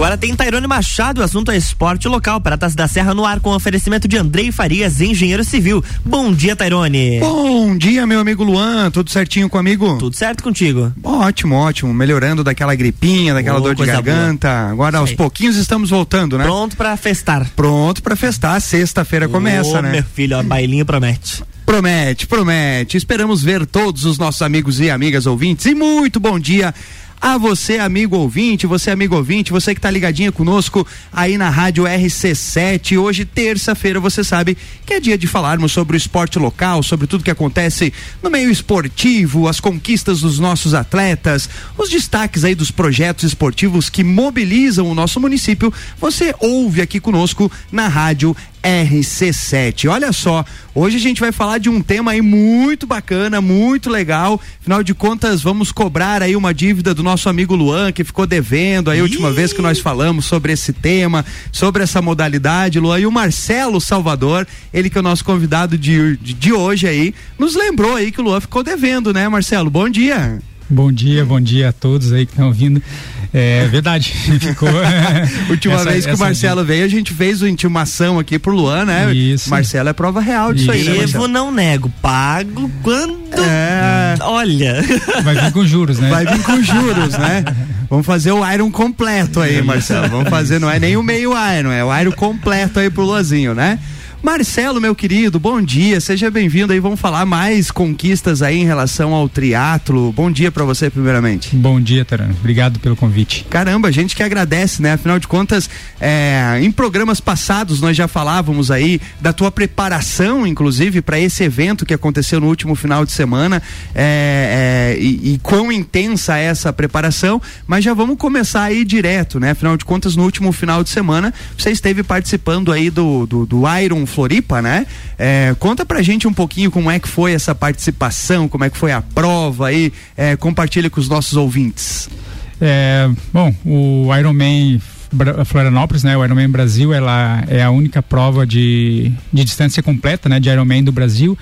Agora tem Tairone Machado, o assunto é esporte local. Pratas da Serra no ar com oferecimento de Andrei Farias, engenheiro civil. Bom dia, Tairone. Bom dia, meu amigo Luan. Tudo certinho comigo? Tudo certo contigo. Ótimo, ótimo. Melhorando daquela gripinha, daquela oh, dor de garganta. Boa. Agora, aos pouquinhos, estamos voltando, né? Pronto para festar. Pronto para festar. Sexta-feira oh, começa, né? Meu filho, a bailinho promete. Promete, promete. Esperamos ver todos os nossos amigos e amigas ouvintes. E muito bom dia a você, amigo ouvinte, você, amigo ouvinte, você que está ligadinha conosco aí na Rádio RC7. Hoje, terça-feira, você sabe que é dia de falarmos sobre o esporte local, sobre tudo que acontece no meio esportivo, as conquistas dos nossos atletas, os destaques aí dos projetos esportivos que mobilizam o nosso município. Você ouve aqui conosco na Rádio RC7. Olha só, hoje a gente vai falar de um tema aí muito bacana, muito legal. Afinal de contas, vamos cobrar aí uma dívida do nosso amigo Luan, que ficou devendo aí a última vez que nós falamos sobre esse tema, sobre essa modalidade, Luan. E o Marcelo Salvador, ele que é o nosso convidado de, de, de hoje aí, nos lembrou aí que o Luan ficou devendo, né, Marcelo? Bom dia. Bom dia, bom dia a todos aí que estão ouvindo. É verdade. Ficou. Última essa, vez que o Marcelo veio, a gente fez a intimação aqui pro Luan, né? Isso. Marcelo é prova real disso Isso. aí, né, Devo, não nego. Pago quando. É... Olha. Vai vir com juros, né? Vai vir com juros, né? Vamos fazer o Iron completo aí, Marcelo. Vamos fazer, não é nem o meio Iron, é o Iron completo aí pro Luazinho, né? Marcelo, meu querido, bom dia, seja bem-vindo aí. Vamos falar mais conquistas aí em relação ao triatlo. Bom dia para você, primeiramente. Bom dia, Tarano. Obrigado pelo convite. Caramba, a gente que agradece, né? Afinal de contas, é, em programas passados nós já falávamos aí da tua preparação, inclusive, para esse evento que aconteceu no último final de semana é, é, e, e quão intensa é essa preparação. Mas já vamos começar aí direto, né? Afinal de contas, no último final de semana você esteve participando aí do, do, do Iron Floripa, né? É, conta pra gente um pouquinho como é que foi essa participação, como é que foi a prova aí, é, compartilha com os nossos ouvintes. É, bom, o Ironman Florianópolis, né? O Ironman Brasil, ela é a única prova de, de distância completa, né? De Ironman do Brasil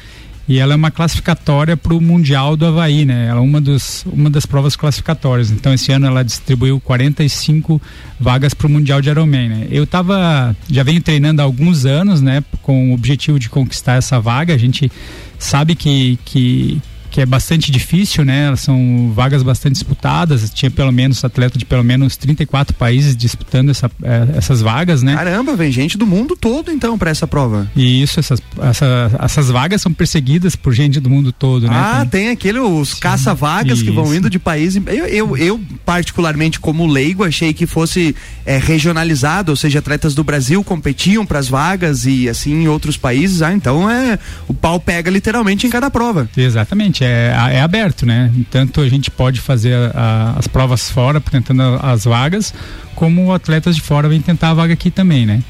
e ela é uma classificatória para o Mundial do Havaí, né? Ela é uma, dos, uma das provas classificatórias. Então, esse ano ela distribuiu 45 vagas para o Mundial de Ironman, né? Eu tava, já venho treinando há alguns anos, né? Com o objetivo de conquistar essa vaga. A gente sabe que, que, que é bastante difícil, né? São vagas bastante disputadas. Tinha pelo menos atleta de pelo menos 34 países disputando essa, é, essas vagas, né? Caramba, vem gente do mundo todo então para essa prova. E isso, essas, essa, essas vagas são perseguidas por gente do mundo todo, né? Ah, tem, tem aquele os caça-vagas que vão indo de país. Eu, eu, eu, particularmente como leigo achei que fosse é, regionalizado, ou seja, atletas do Brasil competiam para as vagas e assim em outros países. Ah, então é o pau pega literalmente em cada prova. Exatamente é, é aberto, né? Tanto a gente pode fazer a, as provas fora, tentando as vagas, como atletas de fora vêm tentar a vaga aqui também, né?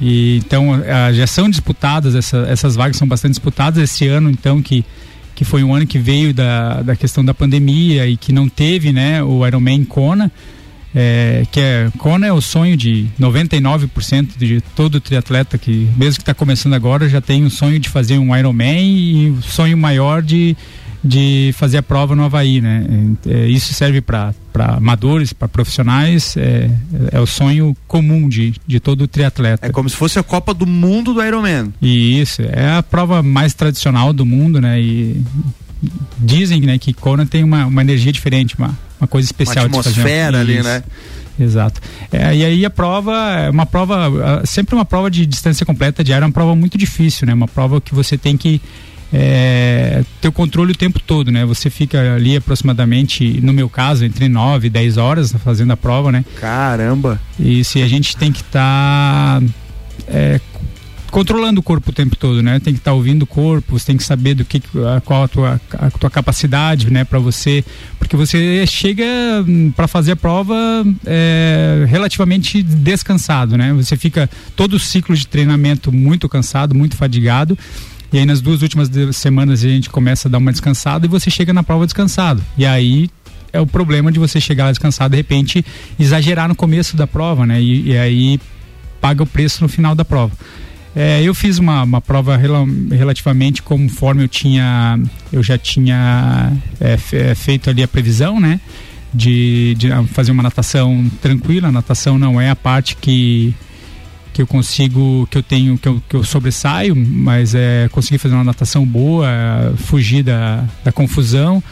E, então, a, já são disputadas, essa, essas vagas são bastante disputadas esse ano, então, que, que foi um ano que veio da, da questão da pandemia e que não teve, né, o Ironman Kona, é, que é Kona é o sonho de 99% de todo triatleta que mesmo que está começando agora já tem o sonho de fazer um Ironman e o sonho maior de de fazer a prova no Havaí, né? É, isso serve para amadores, para profissionais, é, é o sonho comum de, de todo triatleta. É como se fosse a Copa do Mundo do Ironman. E isso, é a prova mais tradicional do mundo, né? E dizem né, que Kona tem uma, uma energia diferente, uma, uma coisa especial. Uma atmosfera ali, né? Exato. É, e aí a prova é uma prova, sempre uma prova de distância completa de é uma prova muito difícil, né? Uma prova que você tem que é, ter o controle o tempo todo, né? Você fica ali aproximadamente, no meu caso, entre 9 e 10 horas fazendo a prova, né? Caramba! E se a gente tem que estar tá, é, controlando o corpo o tempo todo, né? Tem que estar tá ouvindo o corpo, você tem que saber do que qual a tua, a tua capacidade, né, para você, porque você chega hum, para fazer a prova é, relativamente descansado, né? Você fica todo o ciclo de treinamento muito cansado, muito fadigado e aí nas duas últimas semanas a gente começa a dar uma descansada e você chega na prova descansado. E aí é o problema de você chegar descansado de repente exagerar no começo da prova, né? E, e aí paga o preço no final da prova. É, eu fiz uma, uma prova rel relativamente conforme eu tinha eu já tinha é, é feito ali a previsão, né? de, de fazer uma natação tranquila. A natação não é a parte que que eu consigo, que eu tenho, que eu, que eu sobressaio, mas é conseguir fazer uma natação boa, fugir da, da confusão.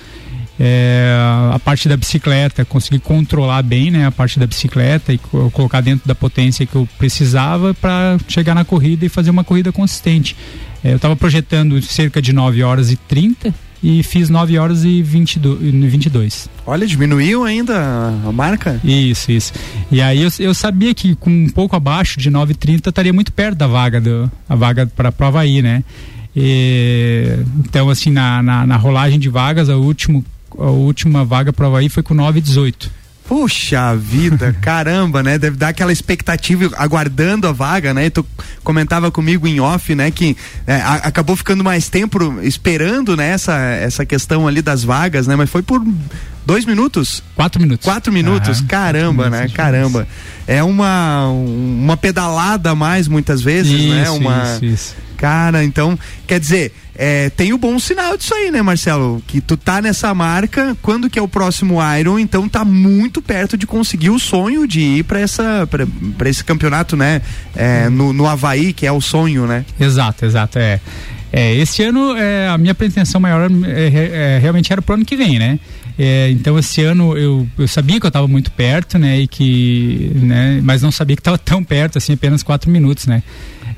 É, a parte da bicicleta, conseguir controlar bem né, a parte da bicicleta e colocar dentro da potência que eu precisava para chegar na corrida e fazer uma corrida consistente. É, eu estava projetando cerca de 9 horas e 30 e fiz 9 horas e 22, 22. Olha, diminuiu ainda a marca? Isso, isso. E aí eu, eu sabia que com um pouco abaixo de 9,30 estaria muito perto da vaga do, a vaga para a prova aí, né? E, então, assim, na, na, na, rolagem de vagas, a, último, a última vaga prova aí foi com 9,18. Puxa vida, caramba, né? Deve dar aquela expectativa aguardando a vaga, né? Tu comentava comigo em off, né? Que é, a, acabou ficando mais tempo esperando, né? Essa, essa questão ali das vagas, né? Mas foi por dois minutos? Quatro minutos. Quatro minutos, caramba, quatro minutos, né? Caramba. É uma, uma pedalada a mais muitas vezes, né? isso, né? Uma... Isso, isso. Cara, então, quer dizer, é, tem o bom sinal disso aí, né, Marcelo? Que tu tá nessa marca, quando que é o próximo Iron, então tá muito perto de conseguir o sonho de ir para essa para esse campeonato, né? É, no, no Havaí, que é o sonho, né? Exato, exato. É. É, esse ano é, a minha pretensão maior é, é, realmente era pro ano que vem, né? Então esse ano eu, eu sabia que eu estava muito perto, né? E que, né? Mas não sabia que estava tão perto, assim, apenas quatro minutos, né?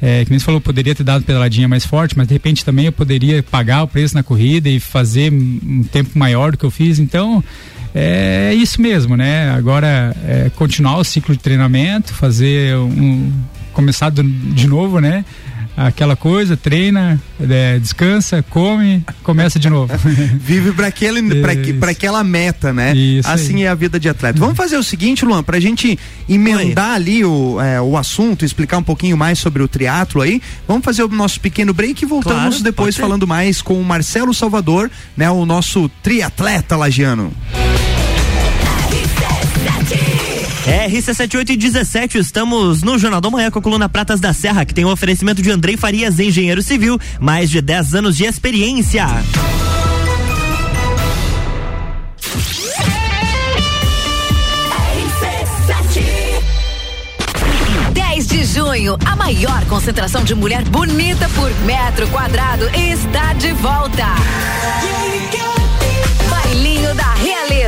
É, que nem você falou, poderia ter dado pedaladinha mais forte, mas de repente também eu poderia pagar o preço na corrida e fazer um tempo maior do que eu fiz. Então, é isso mesmo, né? Agora é continuar o ciclo de treinamento, fazer um. começar de novo, né? Aquela coisa, treina, é, descansa, come, começa de novo. Vive para aquele para aquela meta, né? Isso assim aí. é a vida de atleta. Vamos fazer o seguinte, Luan, pra gente emendar ali o, é, o assunto, explicar um pouquinho mais sobre o triatlo aí. Vamos fazer o nosso pequeno break e voltamos claro, depois falando mais com o Marcelo Salvador, né, o nosso triatleta lagiano. RC7817, estamos no Jornal da Manhã com a coluna Pratas da Serra, que tem o um oferecimento de Andrei Farias, engenheiro civil, mais de 10 anos de experiência. de junho, a maior concentração de mulher bonita por metro quadrado está de volta. Da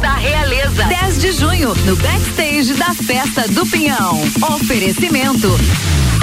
Da Realeza. 10 de junho, no backstage da Festa do Pinhão. Oferecimento.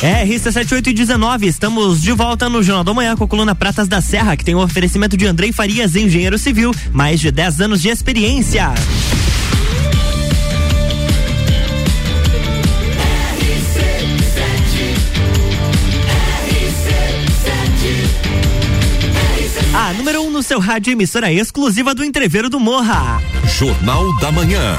RC7819, estamos de volta no Jornal da Manhã com a coluna Pratas da Serra, que tem o um oferecimento de Andrei Farias, engenheiro civil, mais de 10 anos de experiência. A número 1 um no seu rádio, emissora exclusiva do Entreveiro do Morra. Jornal da Manhã.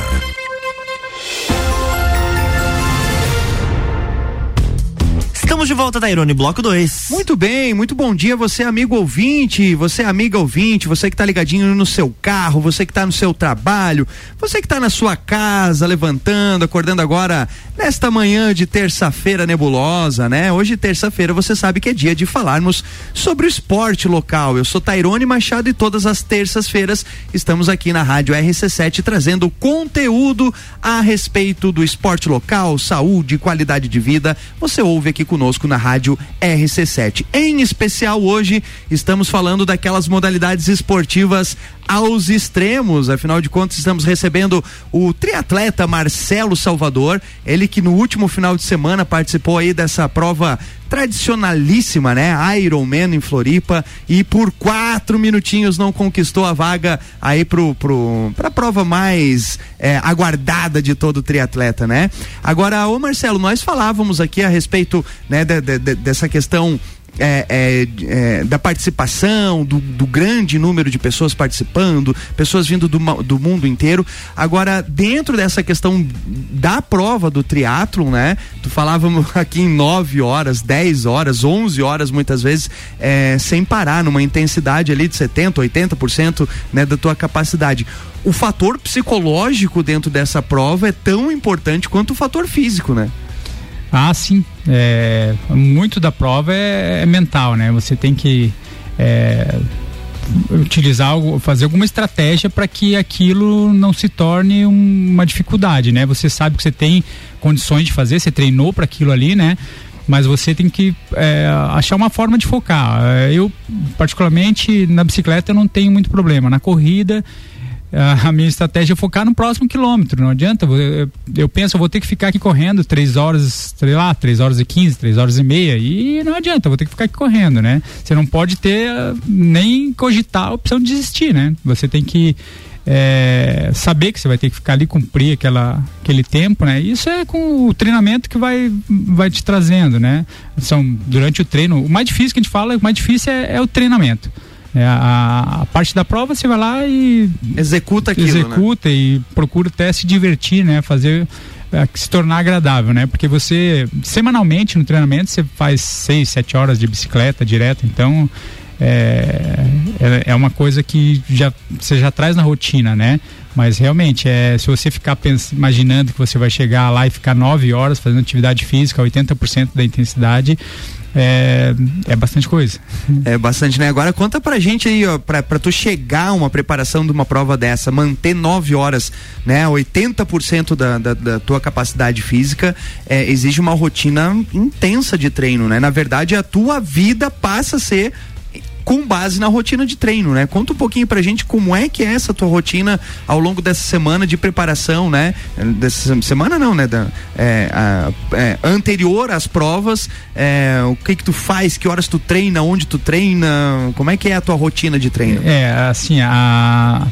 Estamos de volta, Tairone, bloco 2. Muito bem, muito bom dia, você amigo ouvinte, você amiga ouvinte, você que tá ligadinho no seu carro, você que tá no seu trabalho, você que tá na sua casa, levantando, acordando agora nesta manhã de terça-feira nebulosa, né? Hoje, terça-feira, você sabe que é dia de falarmos sobre o esporte local. Eu sou Tairone Machado e todas as terças-feiras estamos aqui na Rádio RC7 trazendo conteúdo a respeito do esporte local, saúde, qualidade de vida. Você ouve aqui conosco na Rádio RC7. Em especial hoje, estamos falando daquelas modalidades esportivas aos extremos. Afinal de contas, estamos recebendo o triatleta Marcelo Salvador, ele que no último final de semana participou aí dessa prova tradicionalíssima, né? Ironman em Floripa e por quatro minutinhos não conquistou a vaga aí pro, pro, pra prova mais é, aguardada de todo triatleta, né? Agora, ô Marcelo, nós falávamos aqui a respeito né, de, de, de, dessa questão é, é, é, da participação, do, do, grande número de pessoas participando, pessoas vindo do, do, mundo inteiro. Agora, dentro dessa questão da prova do triatlon, né? Tu falávamos aqui em 9 horas, 10 horas, 11 horas muitas vezes, é, sem parar, numa intensidade ali de 70%, 80% né, da tua capacidade. O fator psicológico dentro dessa prova é tão importante quanto o fator físico, né? Ah, sim. É, muito da prova é, é, mental, né? Você tem que é, utilizar fazer alguma estratégia para que aquilo não se torne um, uma dificuldade, né? Você sabe que você tem condições de fazer, você treinou para aquilo ali, né? Mas você tem que é, achar uma forma de focar. Eu, particularmente, na bicicleta eu não tenho muito problema. Na corrida a minha estratégia é focar no próximo quilômetro. Não adianta. Eu, eu penso, eu vou ter que ficar aqui correndo três horas, sei lá, três horas e quinze, três horas e meia. E não adianta, eu vou ter que ficar aqui correndo, né? Você não pode ter nem cogitar a opção de desistir, né? Você tem que é, saber que você vai ter que ficar ali cumprir aquela, aquele tempo, né? Isso é com o treinamento que vai, vai te trazendo, né? São durante o treino. O mais difícil que a gente fala, o mais difícil é, é o treinamento. É, a, a, parte da prova você vai lá e executa aquilo, né? executa né? e procura até se divertir, né? Fazer é, se tornar agradável, né? Porque você semanalmente no treinamento você faz seis, sete horas de bicicleta direto, então é, é, é uma coisa que já você já traz na rotina, né? Mas realmente, é, se você ficar pens, imaginando que você vai chegar lá e ficar nove horas fazendo atividade física, 80% da intensidade, é, é bastante coisa. É bastante, né? Agora conta pra gente aí, ó, pra, pra tu chegar a uma preparação de uma prova dessa, manter nove horas, né? 80% da, da, da tua capacidade física, é, exige uma rotina intensa de treino, né? Na verdade, a tua vida passa a ser com base na rotina de treino, né? Conta um pouquinho pra gente como é que é essa tua rotina ao longo dessa semana de preparação, né? Dessa semana não, né? Da, é, a, é, anterior às provas, é, o que que tu faz, que horas tu treina, onde tu treina, como é que é a tua rotina de treino? É, assim, a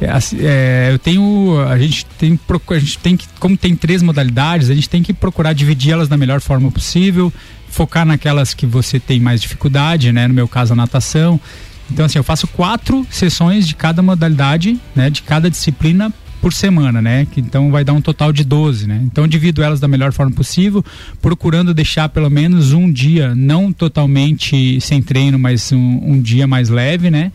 é, é, eu tenho a gente tem a gente tem que como tem três modalidades a gente tem que procurar dividi las da melhor forma possível focar naquelas que você tem mais dificuldade, né? No meu caso, a natação. Então, assim, eu faço quatro sessões de cada modalidade, né? De cada disciplina por semana, né? Que então vai dar um total de 12, né? Então divido elas da melhor forma possível, procurando deixar pelo menos um dia, não totalmente sem treino, mas um, um dia mais leve, né?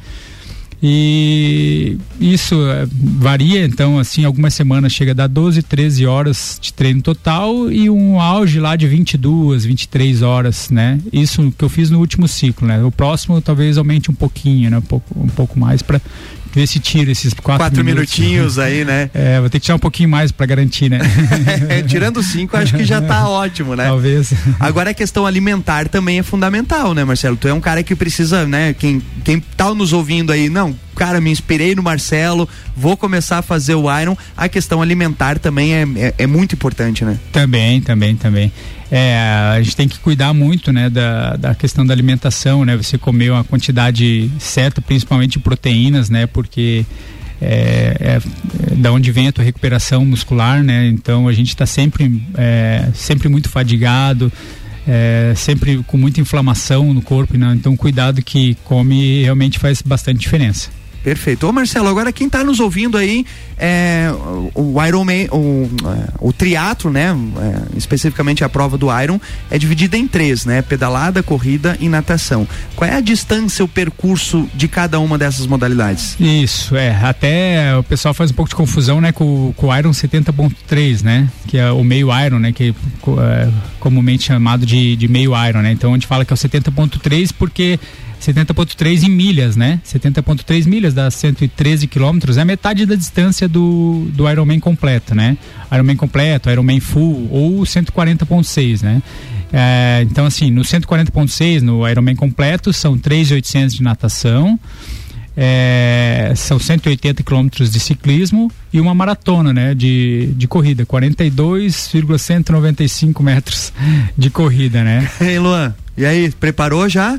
E isso eh, varia, então, assim, algumas semanas chega a dar 12, 13 horas de treino total e um auge lá de 22, 23 horas, né? Isso que eu fiz no último ciclo, né? O próximo talvez aumente um pouquinho, né? Um pouco, um pouco mais para ver se tira esses quatro, quatro minutos. minutinhos aí, né? É, vou ter que tirar um pouquinho mais para garantir, né? Tirando cinco, acho que já tá ótimo, né? Talvez. Agora a questão alimentar também é fundamental, né, Marcelo? Tu é um cara que precisa, né? Quem, quem tá nos ouvindo aí, não, cara, me inspirei no Marcelo, vou começar a fazer o Iron. A questão alimentar também é, é, é muito importante, né? Também, também, também. É, a gente tem que cuidar muito, né, da, da questão da alimentação, né? Você comer uma quantidade certa, principalmente de proteínas, né? Porque é, é, da onde vem a tua recuperação muscular, né? Então a gente está sempre, é, sempre muito fadigado, é, sempre com muita inflamação no corpo, né? Então cuidado que come realmente faz bastante diferença. Perfeito. Ô Marcelo, agora quem está nos ouvindo aí, é, o, o Ironman, o, é, o triatlo, né? É, especificamente a prova do Iron, é dividida em três, né? Pedalada, corrida e natação. Qual é a distância, o percurso de cada uma dessas modalidades? Isso, é. Até o pessoal faz um pouco de confusão, né, com, com o Iron 70.3, né? Que é o meio Iron, né? Que é comumente chamado de, de meio Iron, né? Então a gente fala que é o 70.3 porque 70.3 em milhas, né? 70.3 milhas dá 113 quilômetros, é metade da distância do, do Ironman completo, né? Ironman completo, Ironman full ou 140.6, né? É, então assim, no 140.6, no Ironman completo, são 3.800 de natação, é, são 180 quilômetros de ciclismo e uma maratona, né, de, de corrida, 42,195 metros de corrida, né? Ei, Luan, e aí, preparou já?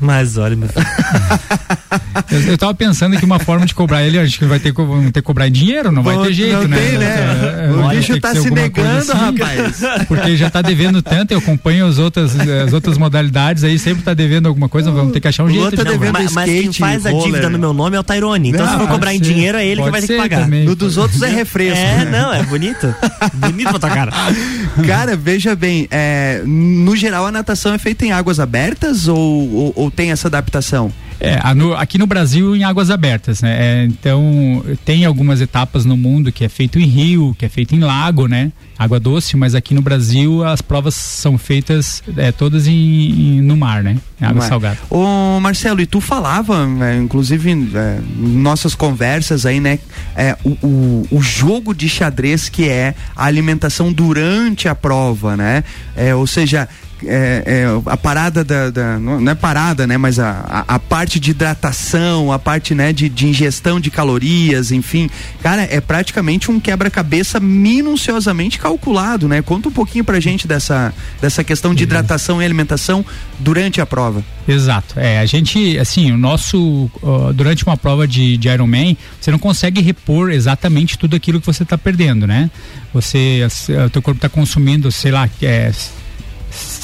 Mas olha, meu filho. eu, eu tava pensando que uma forma de cobrar ele, acho que vai ter, vamos ter que cobrar em dinheiro, não vai ter jeito, não né? Tem, né? É, vai bicho tá se negando, assim, rapaz. Porque já tá devendo tanto, eu acompanho as outras, as outras modalidades aí, sempre tá devendo alguma coisa, vamos ter que achar um jeito. Tá de devendo cobrar. Mas, mas quem skate, faz a roller. dívida no meu nome é o Tyrone. Então Não, se for cobrar em dinheiro, é ele que vai ter que pagar. também. No dos outros é refresco. É, não, é bonito. bonito pra tua cara. Cara, veja bem, é, no geral a natação é feita em águas abertas ou, ou, ou tem essa adaptação? É, aqui no Brasil em águas abertas, né? É, então tem algumas etapas no mundo que é feito em rio, que é feito em lago, né? Água doce, mas aqui no Brasil as provas são feitas é, todas em, em- no mar, né? Em água é? salgada. Ô Marcelo, e tu falava, né, inclusive é, em nossas conversas aí, né? é, o, o, o jogo de xadrez que é a alimentação durante a prova, né? É, ou seja, é, é, a parada da, da- não é parada, né? Mas a, a, a parte de hidratação, a parte né, de, de ingestão de calorias, enfim, cara, é praticamente um quebra-cabeça minuciosamente calculado, né? Conta um pouquinho pra gente dessa, dessa questão de hidratação e alimentação durante a prova. Exato. É, a gente, assim, o nosso. ó, durante uma prova de, de Ironman, você não consegue repor exatamente tudo aquilo que você está perdendo, né? Você. O teu corpo está consumindo, sei lá, é,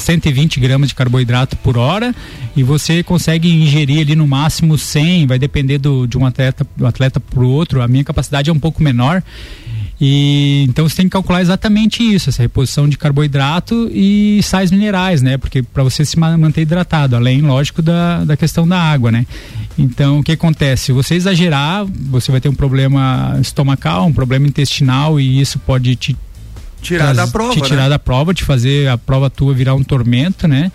120 gramas de carboidrato por hora e você consegue ingerir ali no máximo 100, vai depender do, de um atleta, do atleta para o outro. A minha capacidade é um pouco menor. E então você tem que calcular exatamente isso, essa reposição de carboidrato e sais minerais, né? Porque para você se ma- manter hidratado, além, lógico, da, da questão da água, né? Então o que acontece? Se você exagerar, você vai ter um problema estomacal, um problema intestinal e isso pode te Tirar da prova, te tirar né? da prova, te fazer a prova tua virar um tormento, né?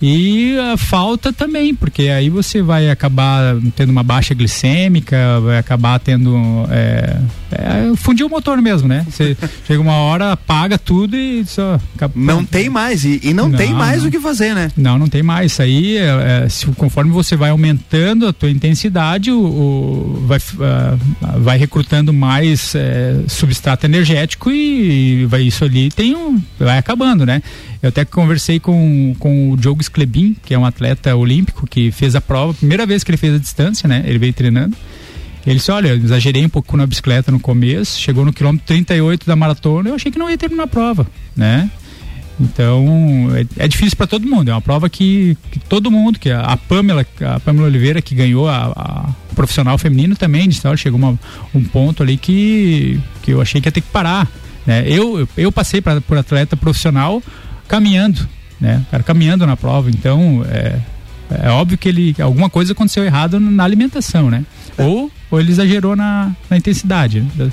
E a falta também, porque aí você vai acabar tendo uma baixa glicêmica, vai acabar tendo. É, é, fundir o motor mesmo, né? Você chega uma hora, apaga tudo e só. Não tem mais, e, e não, Não, tem mais não. o que fazer, né? não, não tem mais. Isso aí, é, se, conforme você vai aumentando a tua intensidade, o, o- vai, ah, vai recrutando mais substrato energético e vai, isso ali tem um, vai acabando, né? Eu até conversei com, com o Diogo Sclebin, que é um atleta olímpico que fez a prova, primeira vez que ele fez a distância, né? Ele veio treinando. Ele disse, olha, exagerei um pouco na bicicleta no começo, chegou no quilômetro 38 da maratona, eu achei que não ia terminar a prova, né? Então, é, é difícil para todo mundo. É uma prova que, que todo mundo, que a, a Pamela, a Pamela Oliveira, que ganhou a, a profissional feminino também, disse, olha, chegou uma, um ponto ali que, que eu achei que ia ter que parar. Né? Eu, eu passei pra, por atleta profissional caminhando, né? Cara, caminhando na prova. Então, é, é óbvio que ele alguma coisa aconteceu errado na alimentação, né? Ou, ou ele exagerou na, na intensidade. né?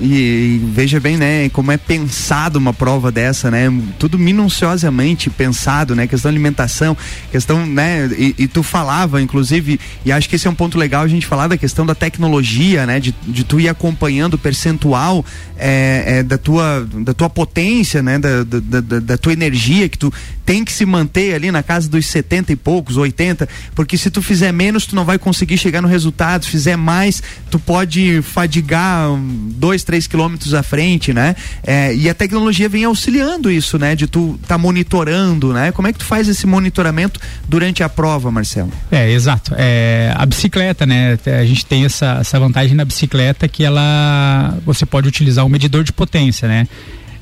E, e veja bem, né, como é pensado uma prova dessa, né? Tudo minuciosamente pensado, né? Questão alimentação, questão, né? E, e tu falava, inclusive, e acho que esse é um ponto legal a gente falar da questão da tecnologia, né? De, de tu ir acompanhando o percentual é, é, da, tua, da tua potência, né? Da, da, da, da tua energia, que tu tem que se manter ali na casa dos 70 e poucos, 80, porque se tu fizer menos, tu não vai conseguir chegar no resultado. Se fizer mais, tu pode fadigar dois, três quilômetros à frente, né? É, e a tecnologia vem auxiliando isso, né? De tu tá monitorando, né? Como é que tu faz esse monitoramento durante a prova, Marcelo? É, exato. É, a bicicleta, né? A gente tem essa, essa vantagem na bicicleta que ela você pode utilizar um medidor de potência, né?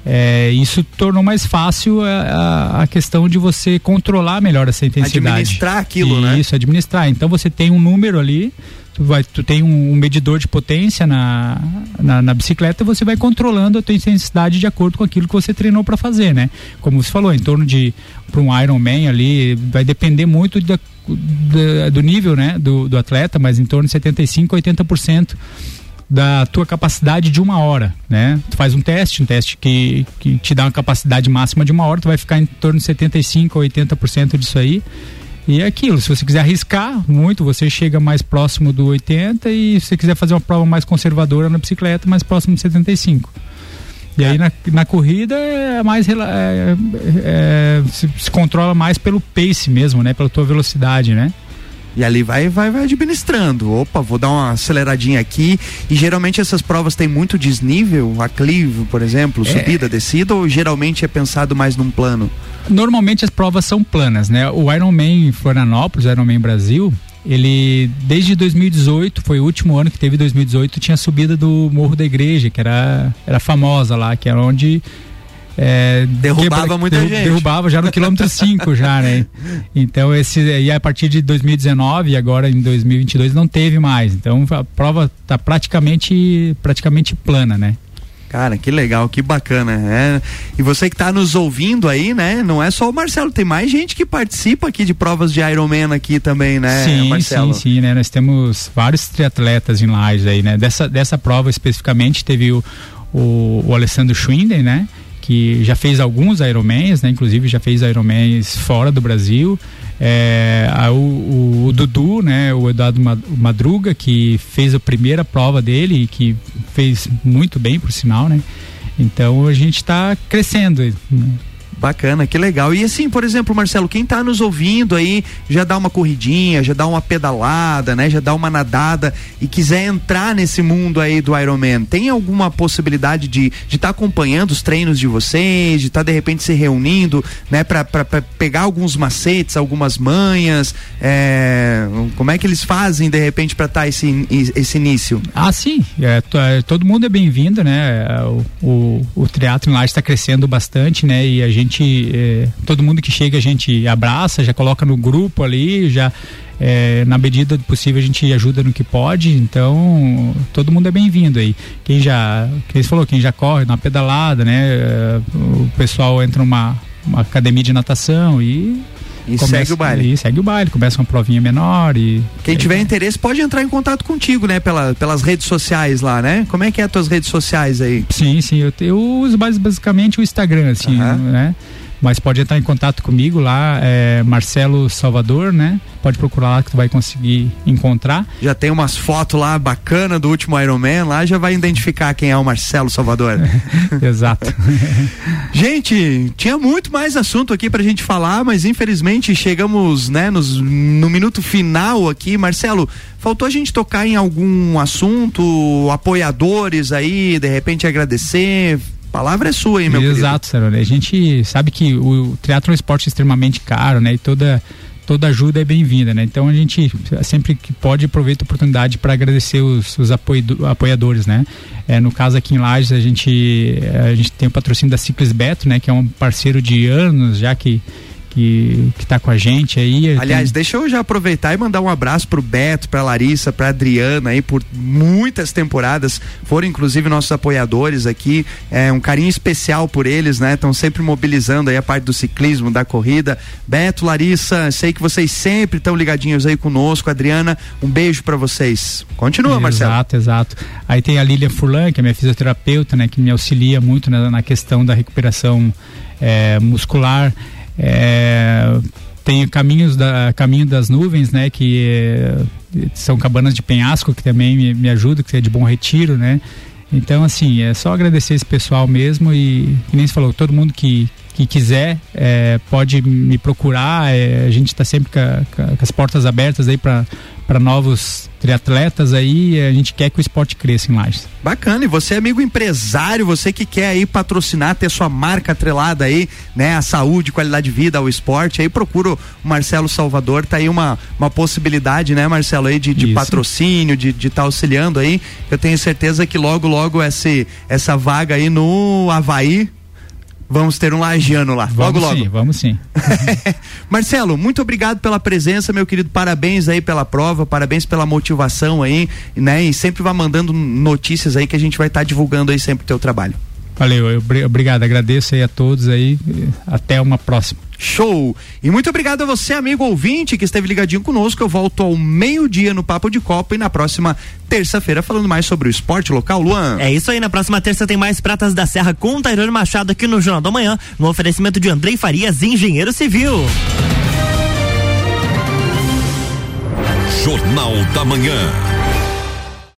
É, isso tornou mais fácil a, a- questão de você controlar melhor essa intensidade. Administrar aquilo, né? Isso, administrar. Então você tem um número ali, tu, vai, tu tem um, medidor de potência na, na, na, bicicleta e você vai controlando a tua intensidade de acordo com aquilo que você treinou para fazer, né? Como você falou, em torno de para um Ironman ali, vai depender muito da, da, do nível, né, do, do atleta, mas em torno de 75 a 80% da tua capacidade de uma hora, né? Tu faz um teste, um teste que, que te dá uma capacidade máxima de uma hora, tu vai ficar em torno de 75 a 80% disso aí. E é aquilo, se você quiser arriscar muito, você chega mais próximo do 80 e se você quiser fazer uma prova mais conservadora na bicicleta, mais próximo de 75. E aí na, na corrida é mais é, é, se, se, controla mais pelo pace mesmo, né? Pela tua velocidade, né? E ali vai, vai, vai administrando. Opa, vou dar uma aceleradinha aqui. E geralmente essas provas têm muito desnível, aclive, por exemplo, é. subida, descida, ou geralmente é pensado mais num plano? Normalmente as provas são planas, né? O Ironman Florianópolis, o Ironman Brasil, ele desde 2018 foi o último ano que teve 2018 tinha a subida do Morro da Igreja que era era famosa lá que era onde é, derrubava quebra, muita derru, gente. Derrubava já no quilômetro 5 já, né? Então esse e a partir de 2019 e agora em 2022 não teve mais. Então a prova está praticamente praticamente plana, né? Cara, que legal, que bacana. É. E você que está nos ouvindo aí, né? Não é só o Marcelo, tem mais gente que participa aqui de provas de Ironman aqui também, né, sim, Marcelo? Sim, sim, né? Nós temos vários triatletas em Lages aí, né? Dessa, dessa prova especificamente teve o, o, o Alessandro Schwinden, né? Que já fez alguns Ironmans, né? Inclusive já fez Ironmans fora do Brasil. É, a, o, o, Dudu, né? O Eduardo Madruga, que fez a primeira prova dele e que fez muito bem, por sinal, né? Então a gente está crescendo. Né? Bacana, que legal. E assim, por exemplo, Marcelo, quem está nos ouvindo aí, já dá uma corridinha, já dá uma pedalada, né? Já dá uma nadada e quiser entrar nesse mundo aí do Ironman, tem alguma possibilidade de estar de tá acompanhando os treinos de vocês, de estar tá, de repente se reunindo, né? Para pegar alguns macetes, algumas manhas, é, como é que eles fazem de repente para estar tá esse, esse início? Ah, sim, é, é todo mundo é bem-vindo, né? O, o, o teatro lá está crescendo bastante, né? E a gente gente, é, todo mundo que chega a gente abraça, já coloca no grupo ali, já é, na medida do possível a gente ajuda no que pode, então todo mundo é bem-vindo aí. Quem já, quem falou, quem já corre na pedalada, né? É, o pessoal entra numa uma academia de natação e e começa, segue o baile. E segue o baile, começa uma provinha menor e. Quem tiver interesse pode entrar em contato contigo, né? Pela, pelas redes sociais lá, né? Como é que é as tuas redes sociais aí? Sim, sim. Eu, eu uso basicamente o Instagram, assim, uhum. né? Mas pode entrar em contato comigo lá, é Marcelo Salvador, né? Pode procurar lá que tu vai conseguir encontrar. Já tem umas fotos lá bacana do último Iron Man, lá já vai identificar quem é o Marcelo Salvador. Exato. gente, tinha muito mais assunto aqui pra gente falar, mas infelizmente chegamos, né, nos, no minuto final aqui. Marcelo, faltou a gente tocar em algum assunto, apoiadores aí, de repente agradecer, palavra é sua aí, meu Exato, Exato, A gente sabe que o teatro é um esporte extremamente caro, né? E toda toda ajuda é bem-vinda, né? Então a gente sempre que pode aproveita a oportunidade para agradecer os, os apoiadores, né? É, no caso aqui em Lages a gente a gente tem o patrocínio da Ciclis Beto, né? Que é um parceiro de anos já que que, que tá com a gente aí. Aliás, tem... deixa eu já aproveitar e mandar um abraço pro Beto, pra Larissa, pra Adriana aí por muitas temporadas. Foram inclusive nossos apoiadores aqui. É um carinho especial por eles, né? Estão sempre mobilizando aí a parte do ciclismo, da corrida. Beto, Larissa, sei que vocês sempre estão ligadinhos aí conosco. Adriana, um beijo para vocês. Continua, Marcelo. Exato, exato. Aí tem a Lilian Furlan, que é minha fisioterapeuta, né? Que me auxilia muito na, na questão da recuperação é, muscular. É, tem caminhos da caminho das nuvens, né? Que é, são cabanas de penhasco que também me, me ajudam, que é de bom retiro, né? Então, assim, é só agradecer esse pessoal mesmo e, que nem você falou, todo mundo que, que quiser é, pode me procurar. É, a gente está sempre com, com, as portas abertas aí para novos triatletas aí. A gente quer que o esporte cresça em Lages. Bacana, e você, amigo empresário, você que quer aí patrocinar, ter sua marca atrelada aí, né? A saúde, qualidade de vida, ao esporte, aí procura o Marcelo Salvador, tá aí uma, uma possibilidade, né, Marcelo, aí de, de patrocínio, de estar tá auxiliando aí. Eu tenho certeza que logo, logo esse, essa vaga aí no Havaí Vamos ter um lagiano lá, Vamos logo logo. sim, vamos sim. Marcelo, muito obrigado pela presença, meu querido. Parabéns aí pela prova, parabéns pela motivação aí, né? E sempre vá mandando notícias aí que a gente vai estar tá divulgando aí sempre o teu trabalho. Valeu, eu, obrigado, agradeço aí a todos aí, até uma próxima. Show! E muito obrigado a você, amigo ouvinte, que esteve ligadinho conosco. Eu volto ao meio-dia no Papo de Copa e na próxima terça-feira falando mais sobre o esporte local, Luan. É isso aí, na próxima terça tem mais Pratas da Serra com Tairone Machado aqui no Jornal da Manhã, no oferecimento de Andrei Farias, engenheiro civil. Jornal da Manhã.